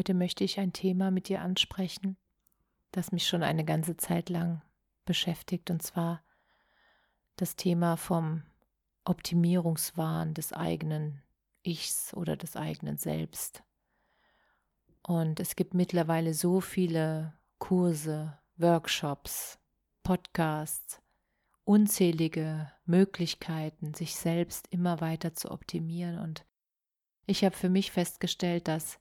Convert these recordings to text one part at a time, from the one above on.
Heute möchte ich ein Thema mit dir ansprechen, das mich schon eine ganze Zeit lang beschäftigt, und zwar das Thema vom Optimierungswahn des eigenen Ichs oder des eigenen Selbst. Und es gibt mittlerweile so viele Kurse, Workshops, Podcasts, unzählige Möglichkeiten, sich selbst immer weiter zu optimieren. Und ich habe für mich festgestellt, dass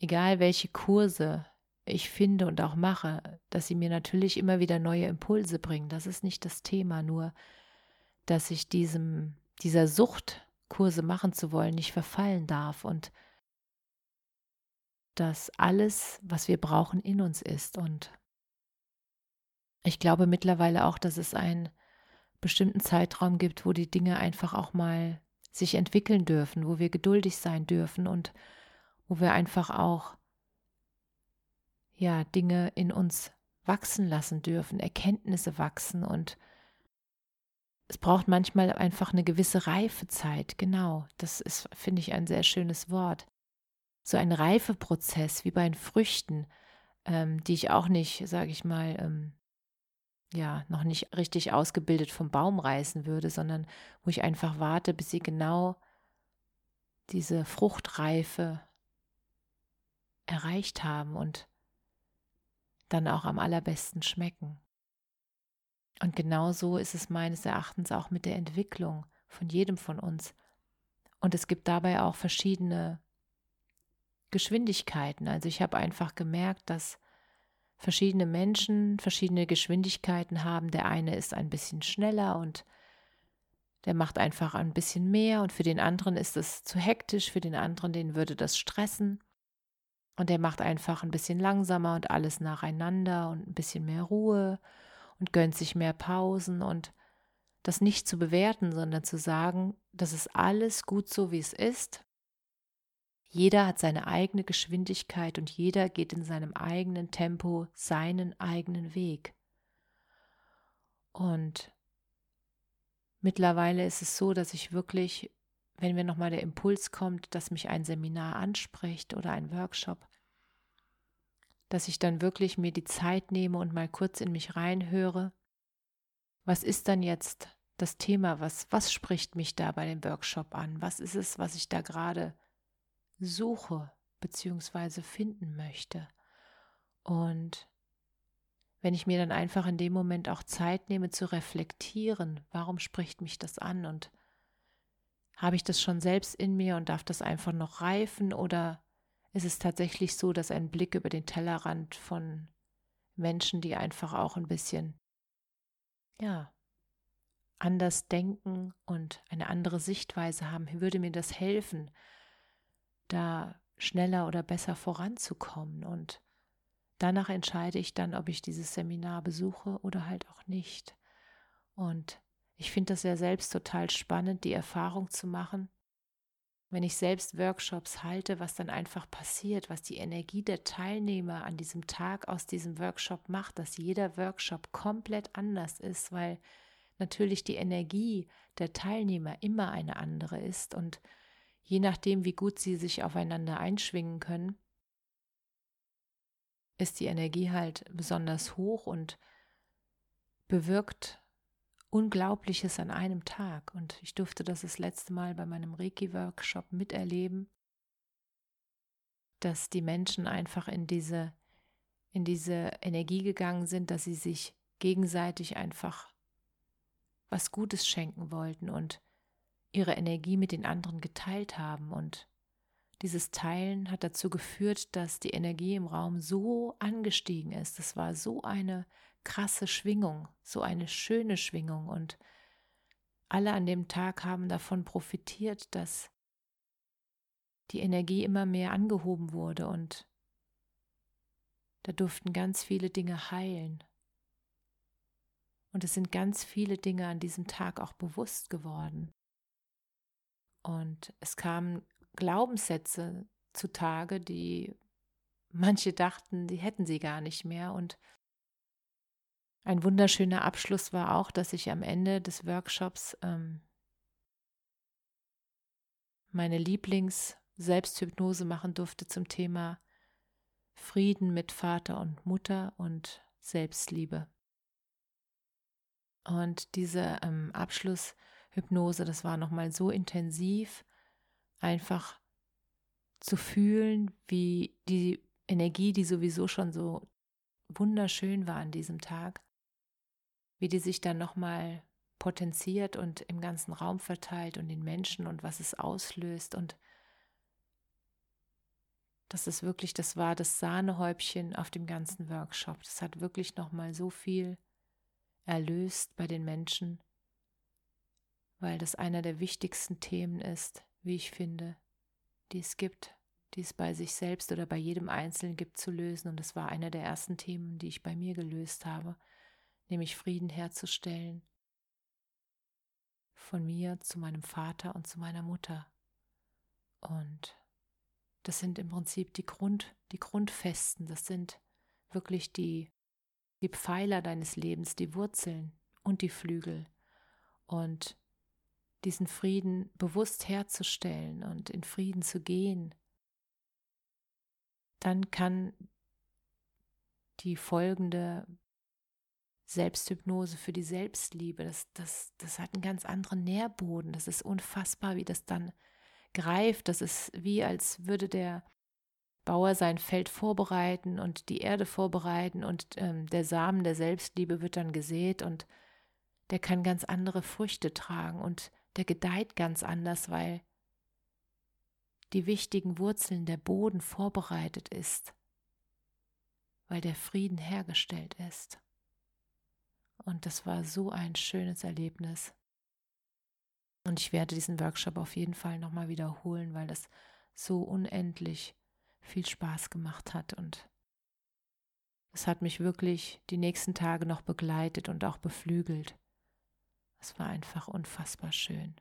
egal welche Kurse ich finde und auch mache, dass sie mir natürlich immer wieder neue Impulse bringen. Das ist nicht das Thema, nur dass ich diesem, dieser Sucht, Kurse machen zu wollen, nicht verfallen darf und dass alles, was wir brauchen, in uns ist. Und ich glaube mittlerweile auch, dass es einen bestimmten Zeitraum gibt, wo die Dinge einfach auch mal sich entwickeln dürfen, wo wir geduldig sein dürfen und wo wir einfach auch ja Dinge in uns wachsen lassen dürfen, Erkenntnisse wachsen und es braucht manchmal einfach eine gewisse Reifezeit, genau. Das ist, finde ich, ein sehr schönes Wort. So ein Reifeprozess wie bei den Früchten, ähm, die ich auch nicht, sage ich mal, ähm, ja, noch nicht richtig ausgebildet vom Baum reißen würde, sondern wo ich einfach warte, bis sie genau diese Fruchtreife erreicht haben und dann auch am allerbesten schmecken. Und genau so ist es meines Erachtens auch mit der Entwicklung von jedem von uns. Und es gibt dabei auch verschiedene Geschwindigkeiten. Also ich habe einfach gemerkt, dass verschiedene Menschen verschiedene Geschwindigkeiten haben. Der eine ist ein bisschen schneller und der macht einfach ein bisschen mehr und für den anderen ist es zu hektisch, für den anderen, den würde das stressen. Und der macht einfach ein bisschen langsamer und alles nacheinander und ein bisschen mehr Ruhe und gönnt sich mehr Pausen und das nicht zu bewerten, sondern zu sagen, das ist alles gut so, wie es ist. Jeder hat seine eigene Geschwindigkeit und jeder geht in seinem eigenen Tempo seinen eigenen Weg. Und mittlerweile ist es so, dass ich wirklich, wenn mir nochmal der Impuls kommt, dass mich ein Seminar anspricht oder ein Workshop, dass ich dann wirklich mir die Zeit nehme und mal kurz in mich reinhöre. Was ist dann jetzt das Thema? Was, was spricht mich da bei dem Workshop an? Was ist es, was ich da gerade suche bzw. finden möchte? Und wenn ich mir dann einfach in dem Moment auch Zeit nehme zu reflektieren, warum spricht mich das an und habe ich das schon selbst in mir und darf das einfach noch reifen oder ist es tatsächlich so, dass ein Blick über den Tellerrand von Menschen, die einfach auch ein bisschen, ja, anders denken und eine andere Sichtweise haben, würde mir das helfen, da schneller oder besser voranzukommen. Und danach entscheide ich dann, ob ich dieses Seminar besuche oder halt auch nicht. Und ich finde das ja selbst total spannend, die Erfahrung zu machen, wenn ich selbst Workshops halte, was dann einfach passiert, was die Energie der Teilnehmer an diesem Tag aus diesem Workshop macht, dass jeder Workshop komplett anders ist, weil natürlich die Energie der Teilnehmer immer eine andere ist und je nachdem, wie gut sie sich aufeinander einschwingen können, ist die Energie halt besonders hoch und bewirkt Unglaubliches an einem Tag. Und ich durfte das das letzte Mal bei meinem Reiki-Workshop miterleben, dass die Menschen einfach in diese, in diese Energie gegangen sind, dass sie sich gegenseitig einfach was Gutes schenken wollten und ihre Energie mit den anderen geteilt haben. Und dieses Teilen hat dazu geführt, dass die Energie im Raum so angestiegen ist. Es war so eine krasse Schwingung, so eine schöne Schwingung und alle an dem Tag haben davon profitiert, dass die Energie immer mehr angehoben wurde und da durften ganz viele Dinge heilen. Und es sind ganz viele Dinge an diesem Tag auch bewusst geworden. Und es kamen Glaubenssätze zutage, die manche dachten, die hätten sie gar nicht mehr. Und ein wunderschöner Abschluss war auch, dass ich am Ende des Workshops ähm, meine Lieblings-Selbsthypnose machen durfte zum Thema Frieden mit Vater und Mutter und Selbstliebe. Und diese ähm, Abschlusshypnose, das war nochmal so intensiv, einfach zu fühlen, wie die Energie, die sowieso schon so wunderschön war an diesem Tag, wie die sich dann nochmal potenziert und im ganzen Raum verteilt und den Menschen und was es auslöst und das ist wirklich, das war das Sahnehäubchen auf dem ganzen Workshop. Das hat wirklich nochmal so viel erlöst bei den Menschen, weil das einer der wichtigsten Themen ist, wie ich finde, die es gibt, die es bei sich selbst oder bei jedem Einzelnen gibt zu lösen. Und das war einer der ersten Themen, die ich bei mir gelöst habe, nämlich Frieden herzustellen. Von mir zu meinem Vater und zu meiner Mutter. Und das sind im Prinzip die Grund, die Grundfesten, das sind wirklich die, die Pfeiler deines Lebens, die Wurzeln und die Flügel. Und diesen Frieden bewusst herzustellen und in Frieden zu gehen, dann kann die folgende Selbsthypnose für die Selbstliebe, das, das, das hat einen ganz anderen Nährboden. Das ist unfassbar, wie das dann greift. Das ist wie, als würde der Bauer sein Feld vorbereiten und die Erde vorbereiten und ähm, der Samen der Selbstliebe wird dann gesät und der kann ganz andere Früchte tragen und der gedeiht ganz anders, weil die wichtigen Wurzeln der Boden vorbereitet ist, weil der Frieden hergestellt ist. Und das war so ein schönes Erlebnis. Und ich werde diesen Workshop auf jeden Fall nochmal wiederholen, weil das so unendlich viel Spaß gemacht hat und es hat mich wirklich die nächsten Tage noch begleitet und auch beflügelt. Es war einfach unfassbar schön.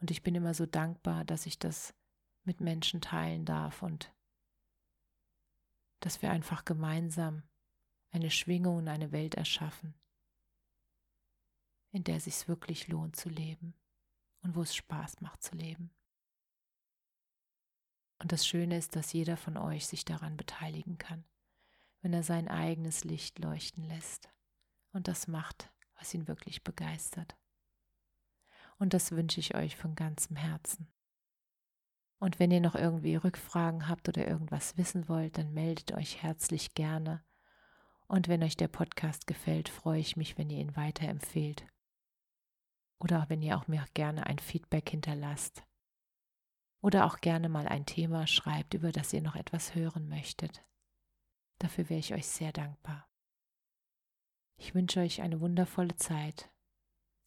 Und ich bin immer so dankbar, dass ich das mit Menschen teilen darf und dass wir einfach gemeinsam eine Schwingung und eine Welt erschaffen, in der es wirklich lohnt zu leben und wo es Spaß macht zu leben. Und das Schöne ist, dass jeder von euch sich daran beteiligen kann, wenn er sein eigenes Licht leuchten lässt und das macht, was ihn wirklich begeistert. Und das wünsche ich euch von ganzem Herzen. Und wenn ihr noch irgendwie Rückfragen habt oder irgendwas wissen wollt, dann meldet euch herzlich gerne. Und wenn euch der Podcast gefällt, freue ich mich, wenn ihr ihn weiterempfehlt oder wenn ihr auch mir gerne ein Feedback hinterlasst. Oder auch gerne mal ein Thema schreibt, über das ihr noch etwas hören möchtet. Dafür wäre ich euch sehr dankbar. Ich wünsche euch eine wundervolle Zeit.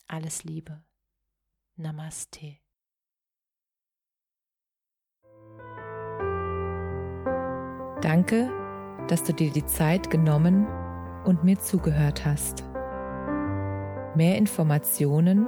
Alles Liebe. Namaste. Danke, dass du dir die Zeit genommen und mir zugehört hast. Mehr Informationen